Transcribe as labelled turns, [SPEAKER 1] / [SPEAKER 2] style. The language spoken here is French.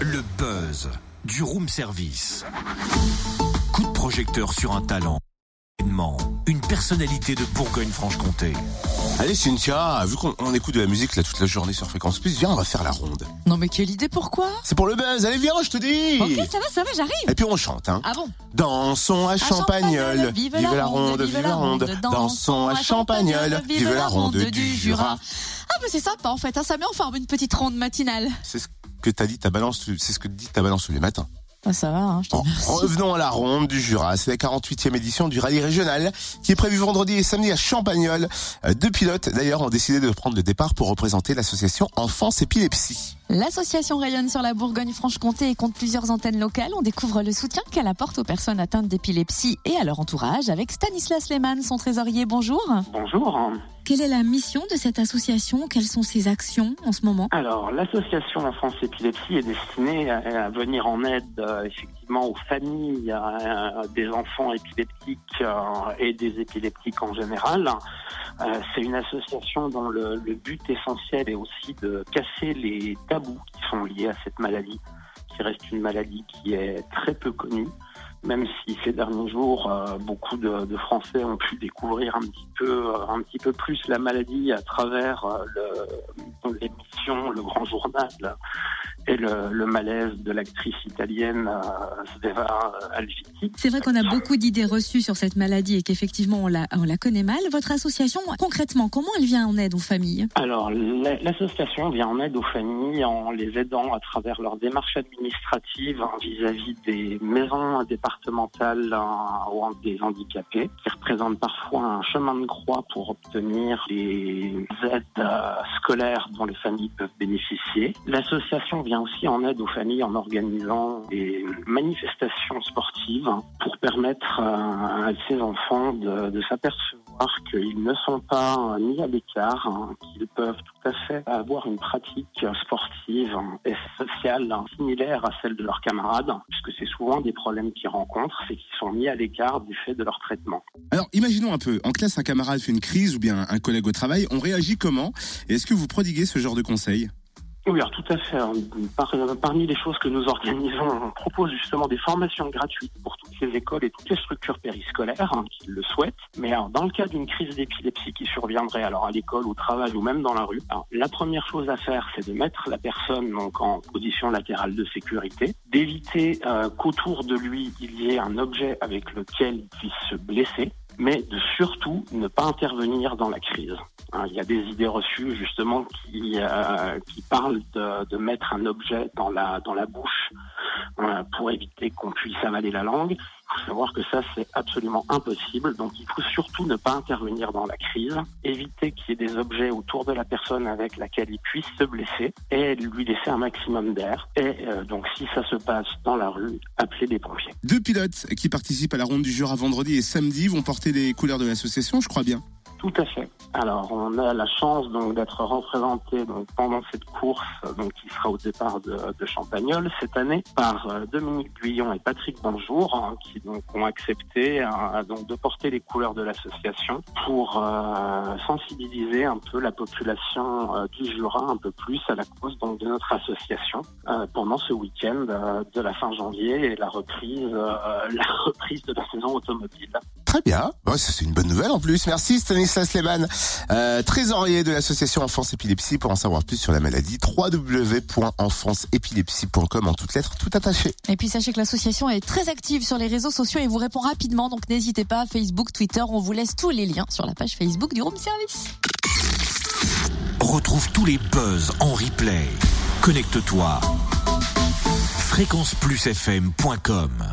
[SPEAKER 1] Le buzz du room service. Coup de projecteur sur un talent. Une personnalité de Bourgogne-Franche-Comté.
[SPEAKER 2] Allez Cynthia, vu qu'on écoute de la musique là toute la journée sur Fréquence Plus, viens on va faire la ronde.
[SPEAKER 3] Non mais quelle idée, pourquoi?
[SPEAKER 2] C'est pour le buzz, allez viens je te dis
[SPEAKER 3] Ok ça va, ça va, j'arrive
[SPEAKER 2] Et puis on chante hein.
[SPEAKER 3] Ah bon?
[SPEAKER 2] Dansons à Champagnol,
[SPEAKER 3] vive la ronde,
[SPEAKER 2] vive la ronde, dansons à Champagnol, vive la ronde du Jura.
[SPEAKER 3] Ah mais c'est sympa en fait, hein, ça met en forme une petite ronde matinale.
[SPEAKER 2] C'est ce que t'as dit ta balance, c'est ce que dit ta balance tous les matins.
[SPEAKER 3] Ah, ça va, hein, je
[SPEAKER 2] Bon, revenons à la ronde du Jura. C'est la 48e édition du rallye régional qui est prévue vendredi et samedi à Champagnol. Euh, Deux pilotes d'ailleurs ont décidé de prendre le départ pour représenter l'association Enfance Épilepsie.
[SPEAKER 3] L'association rayonne sur la Bourgogne-Franche-Comté et compte plusieurs antennes locales. On découvre le soutien qu'elle apporte aux personnes atteintes d'épilepsie et à leur entourage avec Stanislas Lehmann, son trésorier. Bonjour.
[SPEAKER 4] Bonjour.
[SPEAKER 3] Quelle est la mission de cette association? Quelles sont ses actions en ce moment?
[SPEAKER 4] Alors, l'association Enfance Épilepsie est destinée à, à venir en aide euh, effectivement aux familles euh, des enfants épileptiques euh, et des épileptiques en général. Euh, C'est une association dont le, but essentiel est aussi de casser les tabous qui sont liés à cette maladie, qui reste une maladie qui est très peu connue. Même si ces derniers jours, euh, beaucoup de, Français ont pu découvrir un petit peu, euh, un petit peu plus la maladie à travers euh, l'émission Le Grand Journal et le, le malaise de l'actrice italienne euh, Sveva Alviti.
[SPEAKER 3] C'est vrai qu'on a beaucoup d'idées reçues sur cette maladie et qu'effectivement on la, on la connaît mal. Votre association, concrètement, comment elle vient en aide aux familles?
[SPEAKER 4] Alors, la- l'association vient en aide aux familles en les aidant à travers leurs démarches administratives hein, vis-à-vis des maisons départementales euh, ou des handicapés, qui représentent parfois un chemin de croix pour obtenir les aides euh, scolaires dont les familles peuvent bénéficier. L'association vient aussi en aide aux familles en organisant des manifestations sportives pour permettre à ces enfants de, de s'apercevoir qu'ils ne sont pas euh, ni à l'écart, hein, qu'ils peuvent tout à fait avoir une pratique sportive et sociale similaire à celle de leurs camarades, puisque c'est souvent des problèmes qu'ils rencontrent, c'est qu'ils sont mis à l'écart du fait de leur traitement.
[SPEAKER 2] Alors imaginons un peu, en classe un camarade fait une crise ou bien un collègue au travail, on réagit comment est-ce que vous prodiguez ce genre de conseils?
[SPEAKER 4] Oui, alors tout à fait. hein. Par- parmi les choses que nous organisons, on propose justement des formations gratuites pour toutes les écoles et toutes les structures périscolaires hein, qui le souhaitent. Mais alors, dans le cas d'une crise d'épilepsie qui surviendrait alors à l'école, au travail ou même dans la rue, la première chose à faire, c'est de mettre la personne donc en position latérale de sécurité, d'éviter euh, qu'autour de lui il y ait un objet avec lequel il puisse se blesser, mais de surtout ne pas intervenir dans la crise. Hein, Il y a des idées reçues justement qui, euh, qui parlent de, de mettre un objet dans la, dans la bouche euh, pour éviter qu'on puisse avaler la langue. Il faut savoir que ça, c'est absolument impossible. Donc, il faut surtout ne pas intervenir dans la crise, éviter qu'il y ait des objets autour de la personne avec laquelle il puisse se blesser et lui laisser un maximum d'air. Et euh, donc, si ça se passe dans la rue, appeler les pompiers.
[SPEAKER 2] Deux pilotes qui participent à la ronde du Jura vendredi et samedi vont porter les couleurs de l'association, je crois bien.
[SPEAKER 4] Tout à fait. Alors, on a la chance donc d'être représenté donc pendant cette course donc qui sera au départ de, de Champagnol cette année par euh, Dominique Guyon et Patrick Bonjour hein, qui donc ont accepté euh, donc de porter les couleurs de l'association pour euh, sensibiliser un peu la population euh, du Jura un peu plus à la cause donc de notre association euh, pendant ce week-end euh, de la fin janvier et la reprise la reprise de la saison automobile.
[SPEAKER 2] Très bien, Ouais, ça c'est une bonne nouvelle en plus. Merci Stanislas Lehmann, euh, trésorier de l'association Enfance Épilepsie. Pour en savoir plus sur la maladie, www.enfanceépilepsie.com en toutes lettres, tout attaché.
[SPEAKER 3] Et puis sachez que l'association est très active sur les réseaux sociaux et vous répond rapidement, donc n'hésitez pas, Facebook, Twitter, on vous laisse tous les liens sur la page Facebook du Room Service.
[SPEAKER 1] Retrouve tous les buzz en replay. Connecte-toi. fréquenceplusfm.com